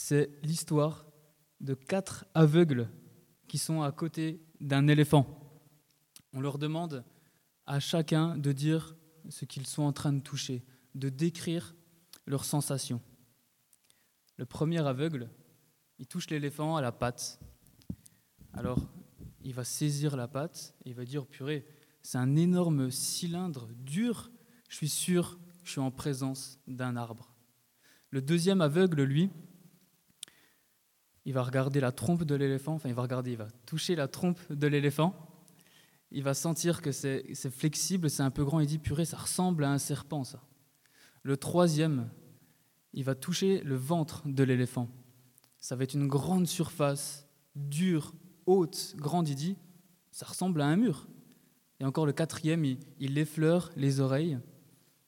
c'est l'histoire de quatre aveugles qui sont à côté d'un éléphant. On leur demande à chacun de dire ce qu'ils sont en train de toucher, de décrire leurs sensations. Le premier aveugle, il touche l'éléphant à la patte. Alors, il va saisir la patte et il va dire Purée, c'est un énorme cylindre dur, je suis sûr je suis en présence d'un arbre. Le deuxième aveugle, lui, il va regarder la trompe de l'éléphant, enfin il va regarder, il va toucher la trompe de l'éléphant, il va sentir que c'est flexible, c'est un peu grand, il dit purée, ça ressemble à un serpent ça. Le troisième, il va toucher le ventre de l'éléphant. Ça va être une grande surface, dure, haute, grande, il dit, ça ressemble à un mur. Et encore le quatrième, il, il effleure les oreilles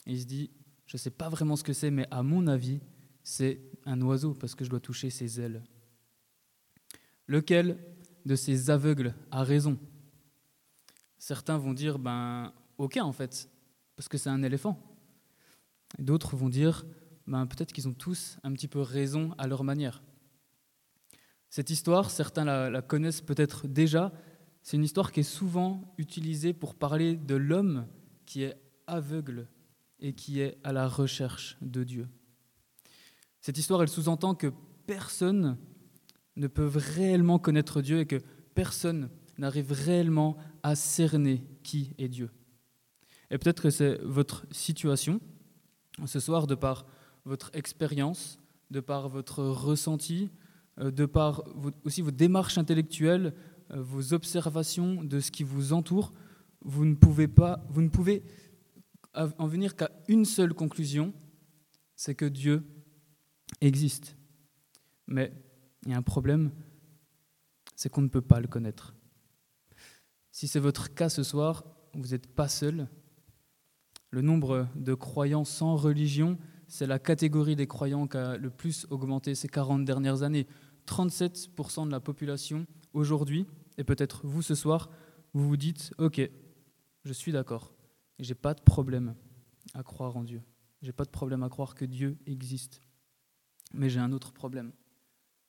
et il se dit, je ne sais pas vraiment ce que c'est, mais à mon avis, c'est un oiseau parce que je dois toucher ses ailes. Lequel de ces aveugles a raison? Certains vont dire, ben, aucun en fait, parce que c'est un éléphant. D'autres vont dire, ben, peut-être qu'ils ont tous un petit peu raison à leur manière. Cette histoire, certains la, la connaissent peut-être déjà, c'est une histoire qui est souvent utilisée pour parler de l'homme qui est aveugle et qui est à la recherche de Dieu. Cette histoire, elle sous-entend que personne ne peuvent réellement connaître Dieu et que personne n'arrive réellement à cerner qui est Dieu. Et peut-être que c'est votre situation ce soir, de par votre expérience, de par votre ressenti, euh, de par aussi vos démarches intellectuelles, euh, vos observations de ce qui vous entoure, vous ne pouvez pas, vous ne pouvez en venir qu'à une seule conclusion, c'est que Dieu existe. Mais il un problème, c'est qu'on ne peut pas le connaître. Si c'est votre cas ce soir, vous n'êtes pas seul. Le nombre de croyants sans religion, c'est la catégorie des croyants qui a le plus augmenté ces 40 dernières années. 37% de la population aujourd'hui, et peut-être vous ce soir, vous vous dites, ok, je suis d'accord, j'ai pas de problème à croire en Dieu. J'ai pas de problème à croire que Dieu existe. Mais j'ai un autre problème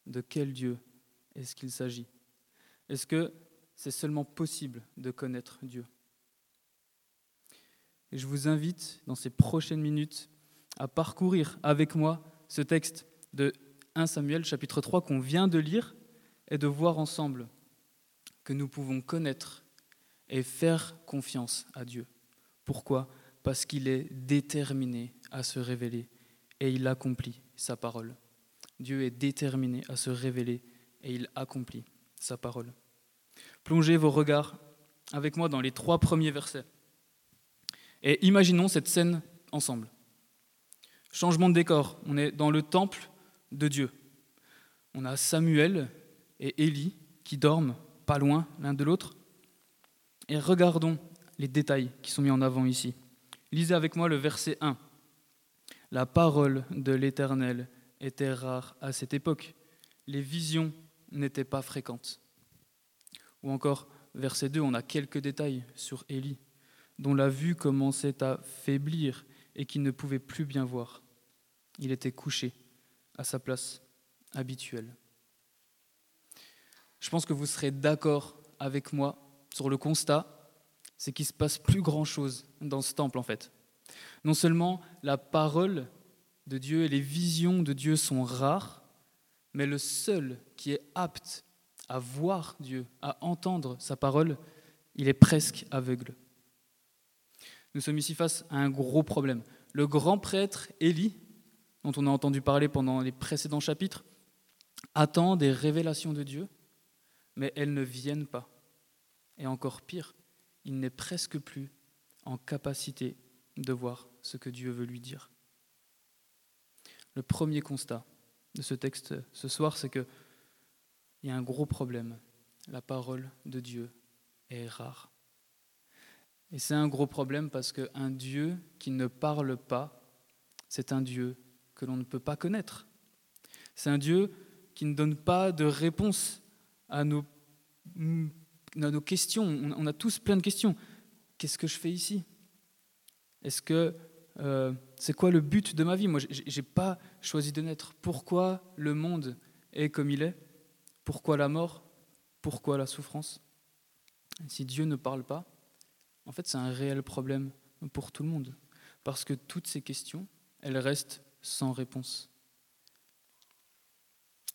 de quel Dieu est-ce qu'il s'agit? Est-ce que c'est seulement possible de connaître Dieu? Et je vous invite, dans ces prochaines minutes, à parcourir avec moi ce texte de 1 Samuel chapitre 3 qu'on vient de lire et de voir ensemble que nous pouvons connaître et faire confiance à Dieu. Pourquoi? Parce qu'il est déterminé à se révéler et il accomplit sa parole. Dieu est déterminé à se révéler et il accomplit sa parole. Plongez vos regards avec moi dans les trois premiers versets et imaginons cette scène ensemble. Changement de décor, on est dans le temple de Dieu. On a Samuel et Élie qui dorment pas loin l'un de l'autre. Et regardons les détails qui sont mis en avant ici. Lisez avec moi le verset 1. La parole de l'Éternel était rare à cette époque. Les visions n'étaient pas fréquentes. Ou encore, verset 2, on a quelques détails sur Élie, dont la vue commençait à faiblir et qu'il ne pouvait plus bien voir. Il était couché à sa place habituelle. Je pense que vous serez d'accord avec moi sur le constat, c'est qu'il se passe plus grand-chose dans ce temple en fait. Non seulement la parole et les visions de Dieu sont rares, mais le seul qui est apte à voir Dieu, à entendre sa parole, il est presque aveugle. Nous sommes ici face à un gros problème. Le grand prêtre Élie, dont on a entendu parler pendant les précédents chapitres, attend des révélations de Dieu, mais elles ne viennent pas. Et encore pire, il n'est presque plus en capacité de voir ce que Dieu veut lui dire. Le premier constat de ce texte ce soir, c'est qu'il y a un gros problème. La parole de Dieu est rare. Et c'est un gros problème parce qu'un Dieu qui ne parle pas, c'est un Dieu que l'on ne peut pas connaître. C'est un Dieu qui ne donne pas de réponse à nos, à nos questions. On a tous plein de questions. Qu'est-ce que je fais ici? Est-ce que euh, c'est quoi le but de ma vie? Moi, j'ai pas choisi de naître. Pourquoi le monde est comme il est? Pourquoi la mort? Pourquoi la souffrance? Si Dieu ne parle pas, en fait, c'est un réel problème pour tout le monde. Parce que toutes ces questions, elles restent sans réponse.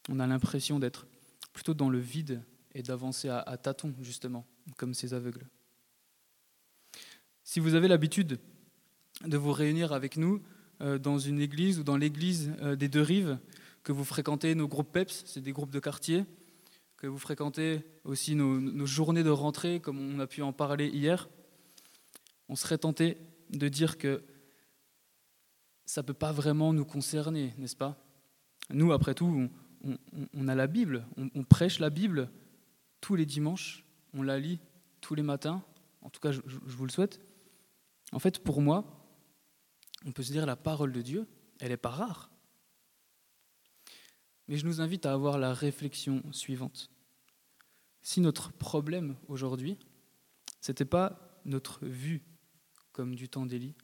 On a l'impression d'être plutôt dans le vide et d'avancer à, à tâtons, justement, comme ces aveugles. Si vous avez l'habitude de vous réunir avec nous euh, dans une église ou dans l'église euh, des deux rives, que vous fréquentez nos groupes PEPS, c'est des groupes de quartier, que vous fréquentez aussi nos, journées de rentrée, comme on a pu en parler hier, on serait tenté de dire que ça ne peut pas vraiment nous concerner, n'est-ce pas? Nous, après tout, on, a la Bible, on, prêche la Bible tous les dimanches, on la lit tous les matins, en tout cas je vous le souhaite. En fait, pour moi, on peut se dire la parole de Dieu, elle n'est pas rare. Mais je nous invite à avoir la réflexion suivante. Si notre problème aujourd'hui, ce n'était pas notre vue comme du temps d'Élie,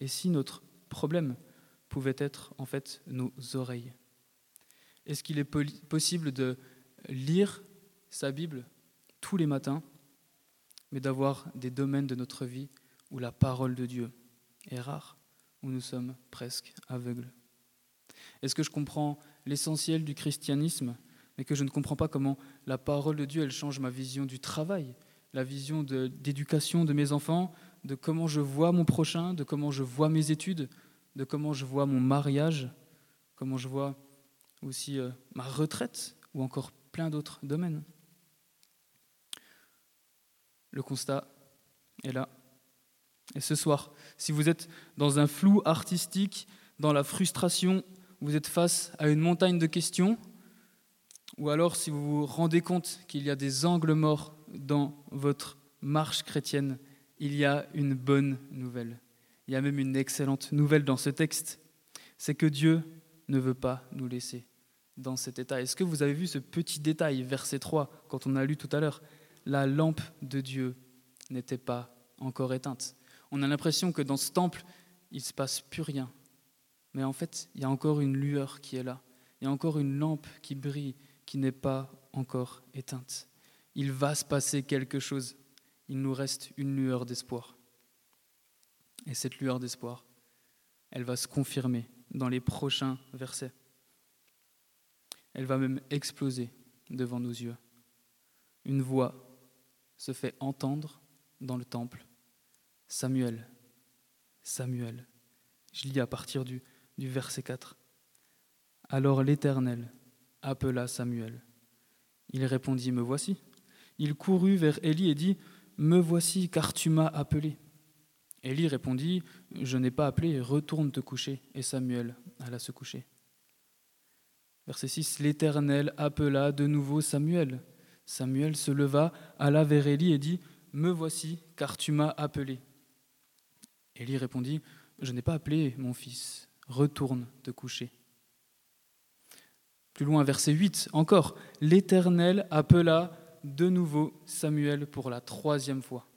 et si notre problème pouvait être en fait nos oreilles, est-ce qu'il est possible de lire sa Bible tous les matins, mais d'avoir des domaines de notre vie où la parole de Dieu est rare? Où nous sommes presque aveugles Est-ce que je comprends l'essentiel du christianisme, mais que je ne comprends pas comment la parole de Dieu, elle change ma vision du travail, la vision d'éducation de, mes enfants, de comment je vois mon prochain, de comment je vois mes études, de comment je vois mon mariage, comment je vois aussi euh, ma retraite ou encore plein d'autres domaines? Le constat est là. Et ce soir, si vous êtes dans un flou artistique, dans la frustration, vous êtes face à une montagne de questions, ou alors si vous vous rendez compte qu'il y a des angles morts dans votre marche chrétienne, il y a une bonne nouvelle. Il y a même une excellente nouvelle dans ce texte. C'est que Dieu ne veut pas nous laisser dans cet état. Est-ce que vous avez vu ce petit détail, verset 3, quand on a lu tout à l'heure? La lampe de Dieu n'était pas encore éteinte on a l'impression que dans ce temple, il ne se passe plus rien. Mais en fait, il y a encore une lueur qui est là. Il y a encore une lampe qui brille, qui n'est pas encore éteinte. Il va se passer quelque chose. Il nous reste une lueur d'espoir. Et cette lueur d'espoir, elle va se confirmer dans les prochains versets. Elle va même exploser devant nos yeux. Une voix se fait entendre dans le temple Samuel, Samuel. Je lis à partir du, verset 4. Alors l'Éternel appela Samuel. Il répondit, Me voici. Il courut vers Élie et dit, Me voici, car tu m'as appelé. Élie répondit, Je n'ai pas appelé, retourne te coucher. Et Samuel alla se coucher. Verset 6, L'Éternel appela de nouveau Samuel. Samuel se leva, alla vers Élie et dit, Me voici, car tu m'as appelé. Élie répondit, Je n'ai pas appelé mon fils, retourne te coucher. Plus loin, verset 8, encore, l'Éternel appela de nouveau Samuel pour la troisième fois.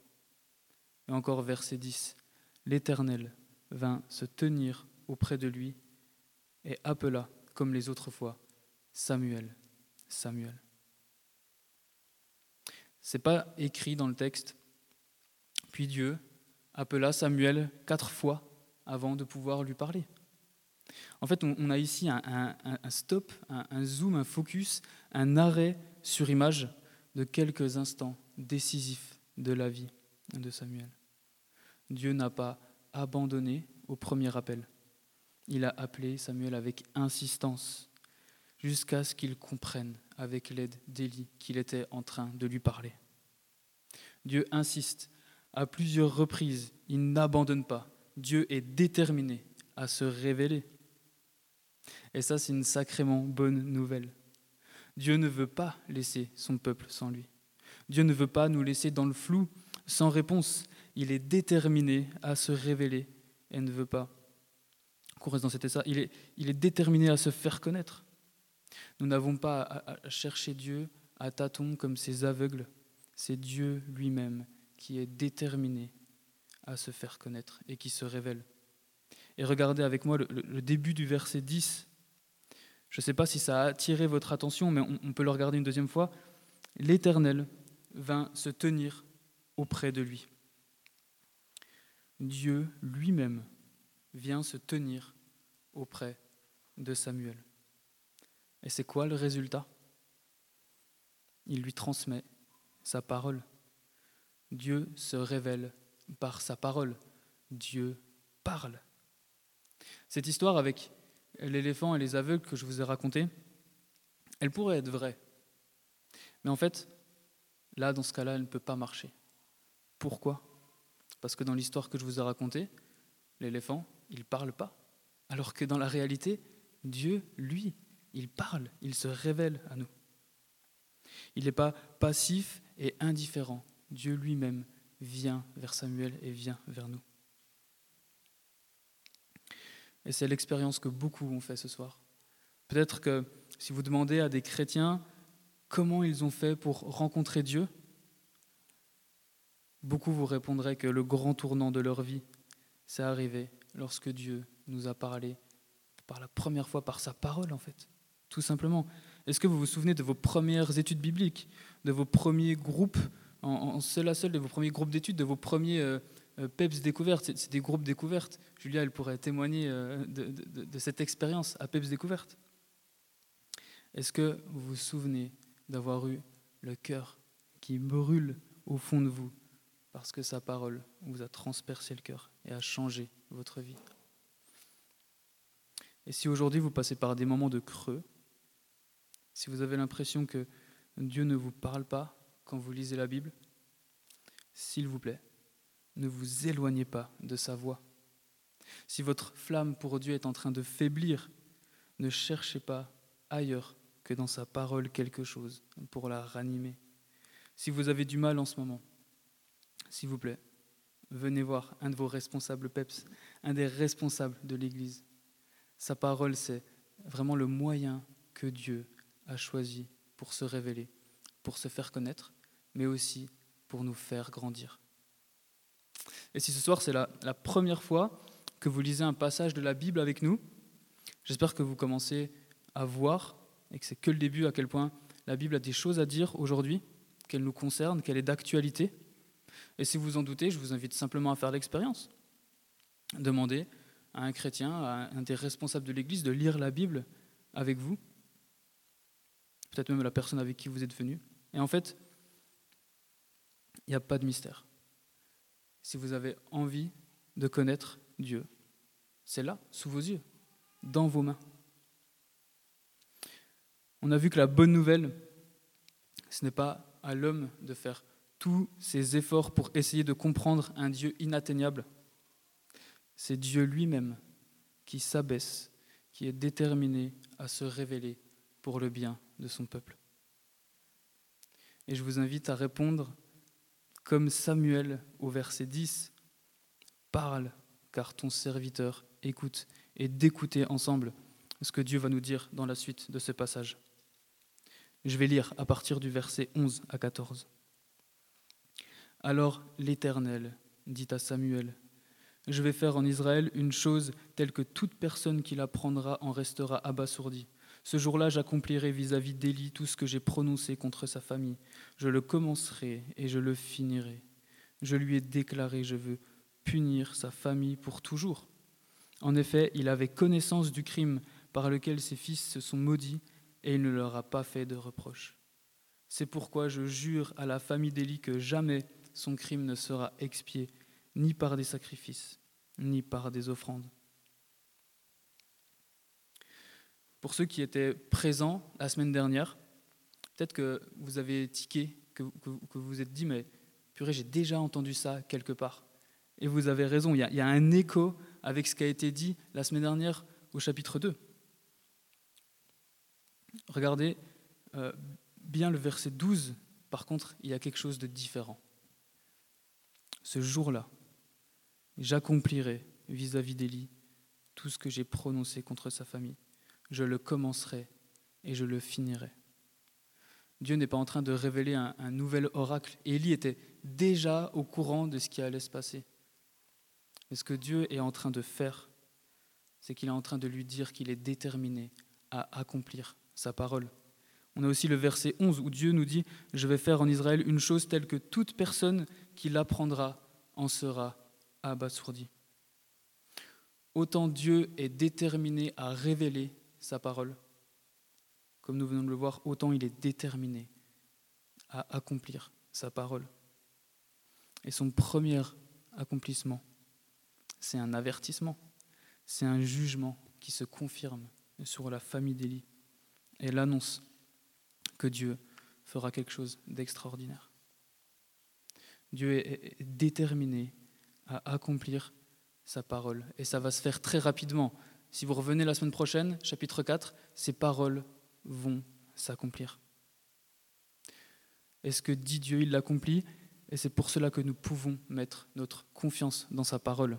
Et encore verset 10, l'Éternel vint se tenir auprès de lui et appela, comme les autres fois, Samuel, Samuel. Ce n'est pas écrit dans le texte. Puis Dieu appela Samuel quatre fois avant de pouvoir lui parler. En fait, on, a ici un, stop, un, zoom, un focus, un arrêt sur image de quelques instants décisifs de la vie de Samuel. Dieu n'a pas abandonné au premier appel. Il a appelé Samuel avec insistance jusqu'à ce qu'il comprenne avec l'aide d'Élie qu'il était en train de lui parler. Dieu insiste à plusieurs reprises, il n'abandonne pas. Dieu est déterminé à se révéler. Et ça, c'est une sacrément bonne nouvelle. Dieu ne veut pas laisser son peuple sans lui. Dieu ne veut pas nous laisser dans le flou, sans réponse. Il est déterminé à se révéler et ne veut pas reste dans. Il est, il est déterminé à se faire connaître. Nous n'avons pas à chercher Dieu à tâtons comme ces aveugles. C'est Dieu lui-même qui est déterminé à se faire connaître et qui se révèle. et regardez avec moi le, début du verset 10. Je ne sais pas si ça a attiré votre attention, mais on, on peut le regarder une deuxième fois. L'Éternel vint se tenir auprès de lui. Dieu lui-même vient se tenir auprès de Samuel. Et c'est quoi le résultat? Il lui transmet sa parole. Dieu se révèle par sa parole. Dieu parle. Cette histoire avec l'éléphant et les aveugles que je vous ai racontée, elle pourrait être vraie. Mais en fait, là, dans ce cas-là, elle ne peut pas marcher. Pourquoi? Parce que dans l'histoire que je vous ai racontée, l'éléphant, il ne parle pas. Alors que dans la réalité, Dieu, lui, il parle, il se révèle à nous. Il n'est pas passif et indifférent. Dieu lui-même vient vers Samuel et vient vers nous. Et c'est l'expérience que beaucoup ont fait ce soir. Peut-être que si vous demandez à des chrétiens comment ils ont fait pour rencontrer Dieu, beaucoup vous répondraient que le grand tournant de leur vie, c'est arrivé lorsque Dieu nous a parlé par la première fois par sa parole en fait, tout simplement. Est-ce que vous vous souvenez de vos premières études bibliques, de vos premiers groupes, en, seul à seul, de vos premiers groupes d'études, de vos premiers euh, euh, PEPS découvertes C'est des groupes découvertes. Julia, elle pourrait témoigner euh, de, cette expérience à PEPS découvertes. Est-ce que vous vous souvenez d'avoir eu le cœur qui brûle au fond de vous parce que sa parole vous a transpercé le cœur et a changé votre vie? Et si aujourd'hui vous passez par des moments de creux, si vous avez l'impression que Dieu ne vous parle pas quand vous lisez la Bible, s'il vous plaît, ne vous éloignez pas de sa voix. Si votre flamme pour Dieu est en train de faiblir, ne cherchez pas ailleurs que dans sa parole quelque chose pour la ranimer. Si vous avez du mal en ce moment, s'il vous plaît, venez voir un de vos responsables PEPS, un des responsables de l'Église. Sa parole, c'est vraiment le moyen que Dieu a choisi pour se révéler, pour se faire connaître, mais aussi pour nous faire grandir. Et si ce soir c'est la, première fois que vous lisez un passage de la Bible avec nous, j'espère que vous commencez à voir, et que c'est que le début, à quel point la Bible a des choses à dire aujourd'hui, qu'elle nous concerne, qu'elle est d'actualité. Et si vous en doutez, je vous invite simplement à faire l'expérience. Demandez à un chrétien, à un des responsables de l'Église, de lire la Bible avec vous peut-être même la personne avec qui vous êtes venu. Et en fait, il n'y a pas de mystère. Si vous avez envie de connaître Dieu, c'est là, sous vos yeux, dans vos mains. On a vu que la bonne nouvelle, ce n'est pas à l'homme de faire tous ses efforts pour essayer de comprendre un Dieu inatteignable. C'est Dieu lui-même qui s'abaisse, qui est déterminé à se révéler pour le bien de son peuple. Et je vous invite à répondre comme Samuel au verset 10, Parle, car ton serviteur écoute, et d'écouter ensemble ce que Dieu va nous dire dans la suite de ce passage. Je vais lire à partir du verset 11 à 14. Alors l'Éternel dit à Samuel, Je vais faire en Israël une chose telle que toute personne qui l'apprendra en restera abasourdie. Ce jour-là, j'accomplirai vis-à-vis d'Élie tout ce que j'ai prononcé contre sa famille. Je le commencerai et je le finirai. Je lui ai déclaré, je veux punir sa famille pour toujours. En effet, il avait connaissance du crime par lequel ses fils se sont maudits, et il ne leur a pas fait de reproche. C'est pourquoi je jure à la famille d'Élie que jamais son crime ne sera expié, ni par des sacrifices, ni par des offrandes. Pour ceux qui étaient présents la semaine dernière, peut-être que vous avez tiqué, que, vous vous êtes dit, mais purée, j'ai déjà entendu ça quelque part. Et vous avez raison, il y, a, un écho avec ce qui a été dit la semaine dernière au chapitre 2. Regardez euh, bien le verset 12, par contre, il y a quelque chose de différent. Ce jour-là, j'accomplirai vis-à-vis d'Élie tout ce que j'ai prononcé contre sa famille je le commencerai et je le finirai. Dieu n'est pas en train de révéler un, nouvel oracle. Élie était déjà au courant de ce qui allait se passer. Mais ce que Dieu est en train de faire, c'est qu'il est en train de lui dire qu'il est déterminé à accomplir sa parole. On a aussi le verset 11 où Dieu nous dit, je vais faire en Israël une chose telle que toute personne qui l'apprendra en sera abasourdi. Autant Dieu est déterminé à révéler sa parole, comme nous venons de le voir, autant il est déterminé à accomplir sa parole. Et son premier accomplissement, c'est un avertissement, c'est un jugement qui se confirme sur la famille d'Élie et l'annonce que Dieu fera quelque chose d'extraordinaire. Dieu est déterminé à accomplir sa parole. Et ça va se faire très rapidement. Si vous revenez la semaine prochaine, chapitre 4, ces paroles vont s'accomplir. Et ce que dit Dieu, il l'accomplit, et c'est pour cela que nous pouvons mettre notre confiance dans sa parole.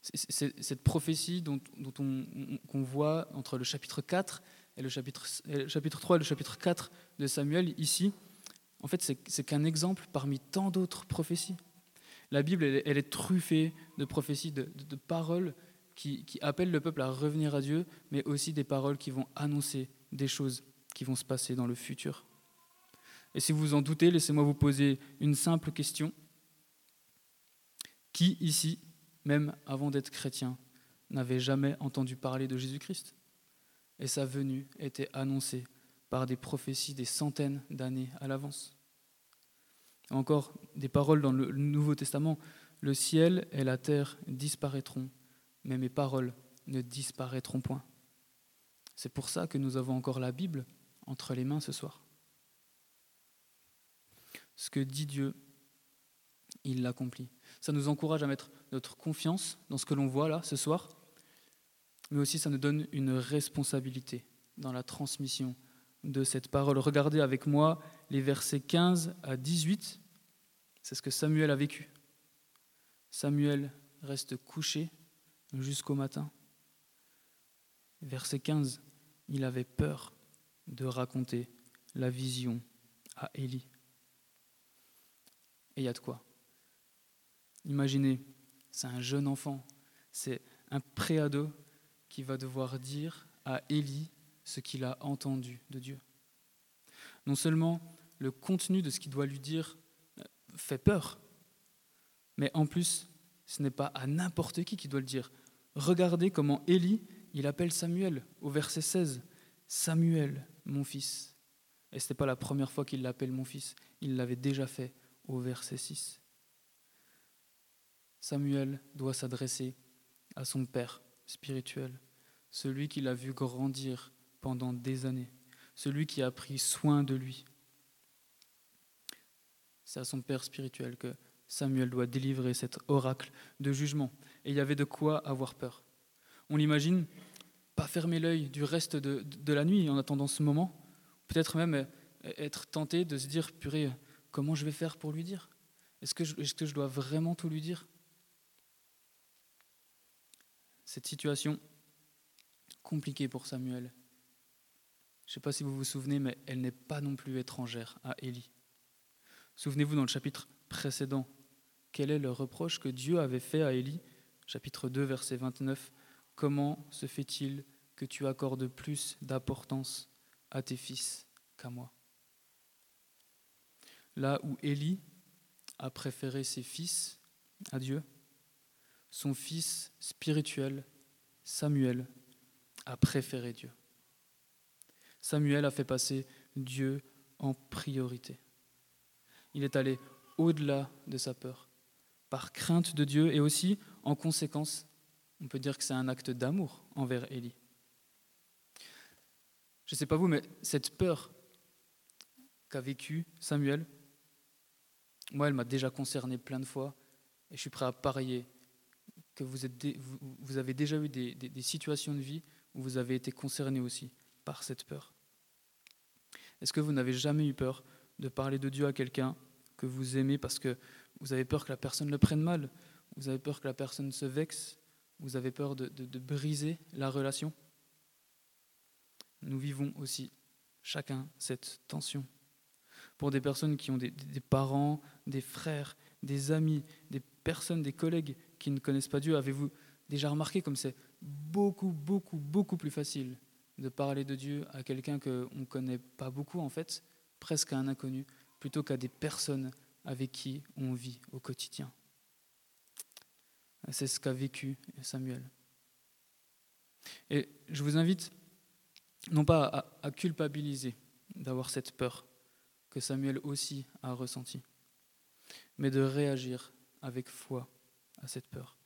C'est cette prophétie dont, on, qu'on voit entre le chapitre 4 et le chapitre, et le chapitre 3 et le chapitre 4 de Samuel, ici, en fait, c'est qu'un exemple parmi tant d'autres prophéties. La Bible, elle, est truffée de prophéties, de, paroles qui, appellent le peuple à revenir à Dieu, mais aussi des paroles qui vont annoncer des choses qui vont se passer dans le futur. Et si vous vous en doutez, laissez-moi vous poser une simple question. Qui ici, même avant d'être chrétien, n'avait jamais entendu parler de Jésus-Christ? Et sa venue était annoncée par des prophéties des centaines d'années à l'avance. Encore des paroles dans le Nouveau Testament. Le ciel et la terre disparaîtront, mais mes paroles ne disparaîtront point. C'est pour ça que nous avons encore la Bible entre les mains ce soir. Ce que dit Dieu, il l'accomplit. Ça nous encourage à mettre notre confiance dans ce que l'on voit là ce soir, mais aussi ça nous donne une responsabilité dans la transmission de cette parole. Regardez avec moi les versets 15 à 18. C'est ce que Samuel a vécu. Samuel reste couché jusqu'au matin. Verset 15, il avait peur de raconter la vision à Élie. Et il y a de quoi. Imaginez, c'est un jeune enfant, c'est un préado qui va devoir dire à Élie ce qu'il a entendu de Dieu. Non seulement le contenu de ce qu'il doit lui dire euh, fait peur, mais en plus, ce n'est pas à n'importe qui qui doit le dire. Regardez comment Élie, il appelle Samuel au verset 16. Samuel, mon fils. Et ce n'est pas la première fois qu'il l'appelle mon fils, il l'avait déjà fait au verset 6. Samuel doit s'adresser à son père spirituel, celui qu'il a vu grandir pendant des années, celui qui a pris soin de lui. C'est à son père spirituel que Samuel doit délivrer cet oracle de jugement. Et il y avait de quoi avoir peur. On l'imagine, pas fermer l'œil du reste de, la nuit en attendant ce moment, peut-être même être tenté de se dire, purée, comment je vais faire pour lui dire? Est-ce que, que je dois vraiment tout lui dire? Cette situation compliquée pour Samuel, je ne sais pas si vous vous souvenez, mais elle n'est pas non plus étrangère à Élie. Souvenez-vous dans le chapitre précédent, quel est le reproche que Dieu avait fait à Élie? Chapitre 2, verset 29. Comment se fait-il que tu accordes plus d'importance à tes fils qu'à moi? Là où Élie a préféré ses fils à Dieu, son fils spirituel, Samuel, a préféré Dieu. Samuel a fait passer Dieu en priorité. Il est allé au-delà de sa peur, par crainte de Dieu et aussi, en conséquence, on peut dire que c'est un acte d'amour envers Élie. Je ne sais pas vous, mais cette peur qu'a vécue Samuel, moi, elle m'a déjà concerné plein de fois et je suis prêt à parier que vous, avez déjà eu des situations de vie où vous avez été concerné aussi par cette peur. Est-ce que vous n'avez jamais eu peur de parler de Dieu à quelqu'un que vous aimez parce que vous avez peur que la personne le prenne mal, vous avez peur que la personne se vexe, vous avez peur de, briser la relation. Nous vivons aussi chacun cette tension. Pour des personnes qui ont des, des parents, des frères, des amis, des personnes, des collègues qui ne connaissent pas Dieu, avez-vous déjà remarqué comme c'est beaucoup, beaucoup, beaucoup plus facile de parler de Dieu à quelqu'un qu'on ne connaît pas beaucoup, en fait, presque à un inconnu, plutôt qu'à des personnes avec qui on vit au quotidien. C'est ce qu'a vécu Samuel. Et je vous invite non pas à, culpabiliser d'avoir cette peur que Samuel aussi a ressentie, mais de réagir avec foi à cette peur.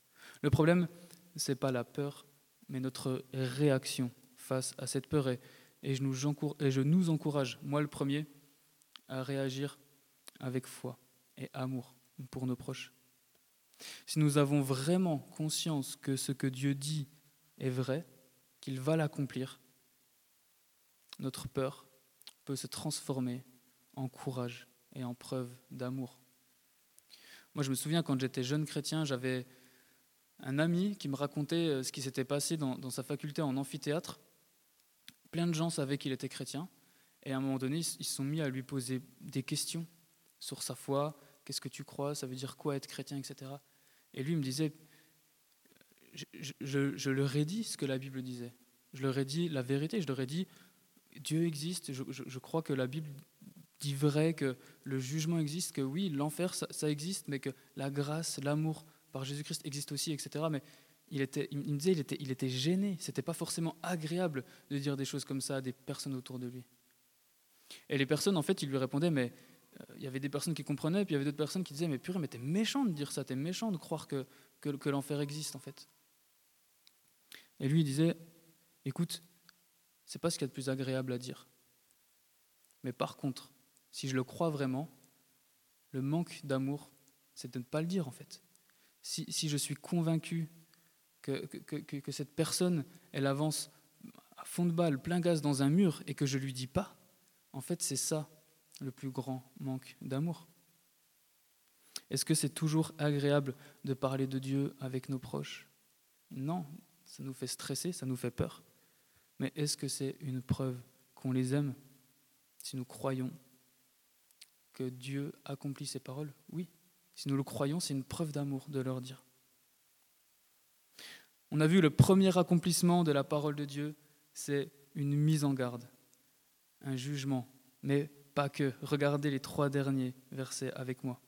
Le problème, ce n'est pas la peur, mais notre réaction face à cette peur. Et, je nous, et je nous encourage, moi le premier, à réagir avec foi et amour pour nos proches. Si nous avons vraiment conscience que ce que Dieu dit est vrai, qu'il va l'accomplir, notre peur peut se transformer en courage et en preuve d'amour. Moi, je me souviens quand j'étais jeune chrétien, j'avais un ami qui me racontait euh, ce qui s'était passé dans, sa faculté en amphithéâtre. Plein de gens savaient qu'il était chrétien, et à un moment donné, ils se sont mis à lui poser des questions sur sa foi, qu'est-ce que tu crois, ça veut dire quoi être chrétien, etc. Et lui me disait, je, leur ai dit ce que la Bible disait. Je leur ai dit la vérité. Je leur ai dit Dieu existe. Je, crois que la Bible dit vrai, que le jugement existe, que oui, l'enfer, ça, existe, mais que la grâce, l'amour par Jésus-Christ existe aussi, etc. Mais il, était, il me disait il était, il était gêné. C'était pas forcément agréable de dire des choses comme ça à des personnes autour de lui. Et les personnes, en fait, ils lui répondaient Mais il y avait des personnes qui comprenaient, puis il y avait d'autres personnes qui disaient Mais purée, mais t'es méchant de dire ça, t'es méchant de croire que, que, que l'enfer existe, en fait. Et lui, il disait, écoute, c'est pas ce qu'il y a de plus agréable à dire. Mais par contre, si je le crois vraiment, le manque d'amour, c'est de ne pas le dire en fait. Si, si je suis convaincu que, que, que, cette personne, elle avance à fond de balle, plein gaz dans un mur, et que je lui dis pas, en fait c'est ça le plus grand manque d'amour? Est-ce que c'est toujours agréable de parler de Dieu avec nos proches? Non, ça nous fait stresser, ça nous fait peur. Mais est-ce que c'est une preuve qu'on les aime? Si nous croyons que Dieu accomplit ses paroles Oui. Si nous le croyons, c'est une preuve d'amour de leur dire. On a vu le premier accomplissement de la parole de Dieu, c'est une mise en garde, un jugement, mais pas que. Regardez les trois derniers versets avec moi.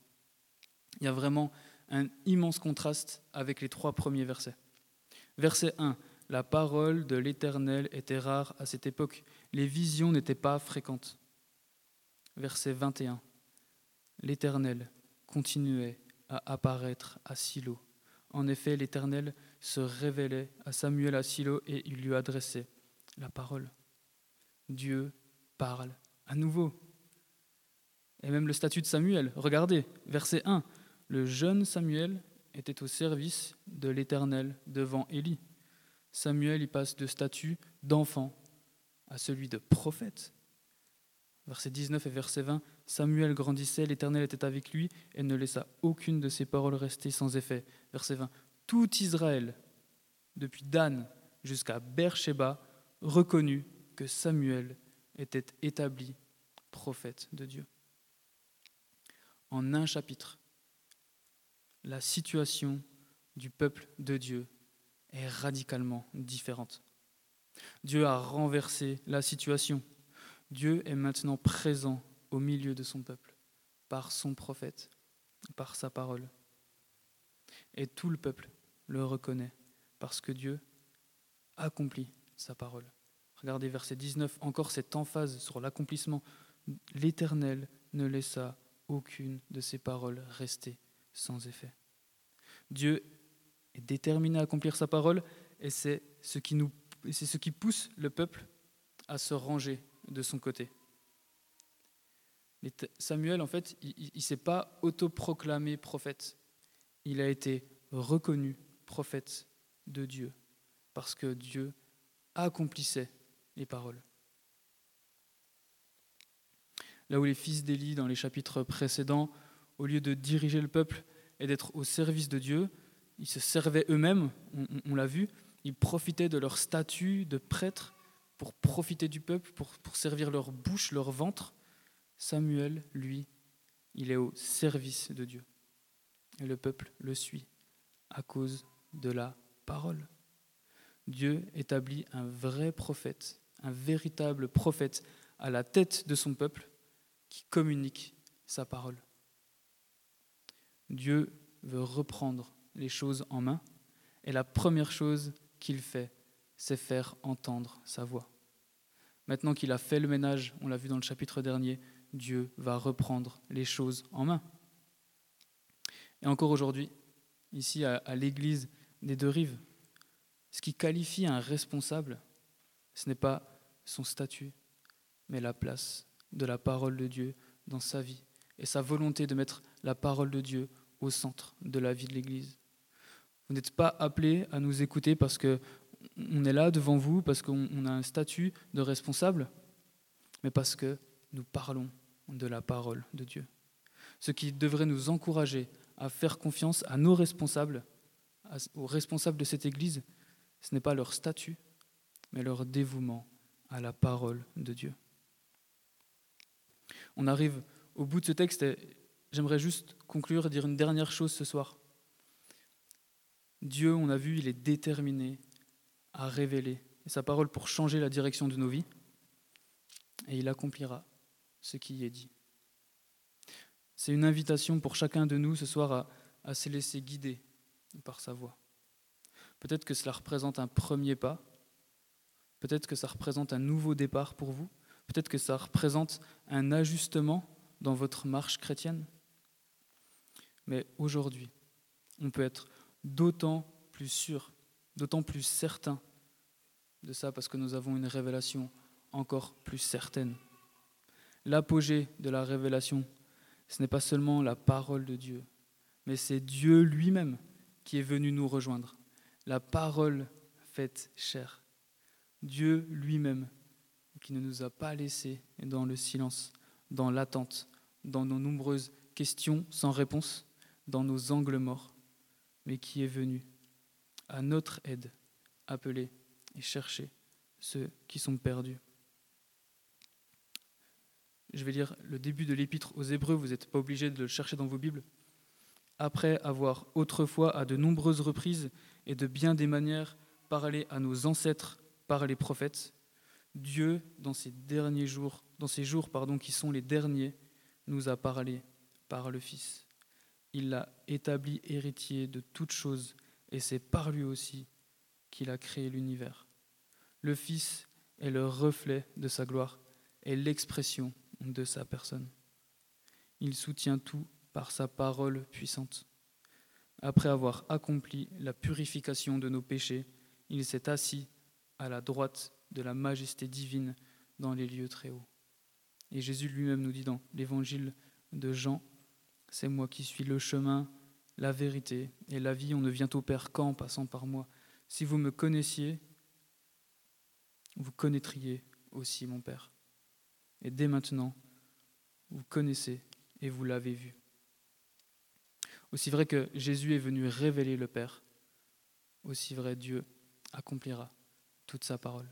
Il y a vraiment un immense contraste avec les trois premiers versets. Verset 1. La parole de l'Éternel était rare à cette époque. Les visions n'étaient pas fréquentes. Verset 21. L'Éternel continuait à apparaître à Silo. En effet, l'Éternel se révélait à Samuel à Silo et il lui adressait la parole. Dieu parle à nouveau. Et même le statut de Samuel. Regardez, verset 1. Le jeune Samuel était au service de l'Éternel devant Élie. Samuel y passe de statut d'enfant à celui de prophète. Verset 19 et verset 20, Samuel grandissait, l'Éternel était avec lui et ne laissa aucune de ses paroles rester sans effet. Verset 20, tout Israël, depuis Dan jusqu'à Beersheba, reconnut que Samuel était établi prophète de Dieu. En un chapitre, la situation du peuple de Dieu est radicalement différente. Dieu a renversé la situation. Dieu est maintenant présent au milieu de son peuple, par son prophète, par sa parole. Et tout le peuple le reconnaît, parce que Dieu accomplit sa parole. Regardez verset 19, encore cette emphase sur l'accomplissement. L'Éternel ne laissa aucune de ses paroles rester sans effet. Dieu est déterminé à accomplir sa parole et c'est ce qui, nous, c'est ce qui pousse le peuple à se ranger de son côté. Samuel, en fait, il ne s'est pas autoproclamé prophète. Il a été reconnu prophète de Dieu parce que Dieu accomplissait les paroles. Là où les fils d'Élie, dans les chapitres précédents, au lieu de diriger le peuple, et d'être au service de Dieu. Ils se servaient eux-mêmes, on, l'a vu, ils profitaient de leur statut de prêtre pour profiter du peuple, pour, pour servir leur bouche, leur ventre. Samuel, lui, il est au service de Dieu. Et le peuple le suit à cause de la parole. Dieu établit un vrai prophète, un véritable prophète à la tête de son peuple qui communique sa parole. Dieu veut reprendre les choses en main et la première chose qu'il fait, c'est faire entendre sa voix. Maintenant qu'il a fait le ménage, on l'a vu dans le chapitre dernier, Dieu va reprendre les choses en main. Et encore aujourd'hui, ici à, l'église des deux rives, ce qui qualifie un responsable, ce n'est pas son statut, mais la place de la parole de Dieu dans sa vie et sa volonté de mettre la parole de Dieu au centre de la vie de l'Église. Vous n'êtes pas appelés à nous écouter parce que on est là devant vous, parce qu'on a un statut de responsable, mais parce que nous parlons de la parole de Dieu. Ce qui devrait nous encourager à faire confiance à nos responsables, aux responsables de cette Église, ce n'est pas leur statut, mais leur dévouement à la parole de Dieu. On arrive au bout de ce texte et j'aimerais juste conclure et dire une dernière chose ce soir. Dieu, on a vu, il est déterminé à révéler sa parole pour changer la direction de nos vies et il accomplira ce qui y est dit. C'est une invitation pour chacun de nous ce soir à, à se laisser guider par sa voix. Peut-être que cela représente un premier pas, peut-être que ça représente un nouveau départ pour vous, peut-être que ça représente un ajustement dans votre marche chrétienne. Mais aujourd'hui, on peut être d'autant plus sûr, d'autant plus certain de ça parce que nous avons une révélation encore plus certaine. L'apogée de la révélation, ce n'est pas seulement la parole de Dieu, mais c'est Dieu lui-même qui est venu nous rejoindre. La parole faite chair. Dieu lui-même qui ne nous a pas laissés dans le silence, dans l'attente, dans nos nombreuses questions sans réponse, dans nos angles morts, mais qui est venu à notre aide, appeler et chercher ceux qui sont perdus. Je vais lire le début de l'épître aux Hébreux, vous n'êtes pas obligé de le chercher dans vos Bibles. Après avoir autrefois à de nombreuses reprises et de bien des manières parlé à nos ancêtres par les prophètes, Dieu, dans ces derniers jours, dans ces jours pardon, qui sont les derniers, nous a parlé par le Fils. Il l'a établi héritier de toutes choses, et c'est par lui aussi qu'il a créé l'univers. Le Fils est le reflet de sa gloire et l'expression de sa personne. Il soutient tout par sa parole puissante. Après avoir accompli la purification de nos péchés, il s'est assis à la droite de la majesté divine dans les lieux très hauts. Et Jésus lui-même nous dit dans l'évangile de Jean, c'est moi qui suis le chemin, la vérité et la vie, on ne vient au Père qu'en passant par moi. Si vous me connaissiez, vous connaîtriez aussi mon Père. Et dès maintenant, vous connaissez et vous l'avez vu. Aussi vrai que Jésus est venu révéler le Père, aussi vrai Dieu accomplira toute sa parole.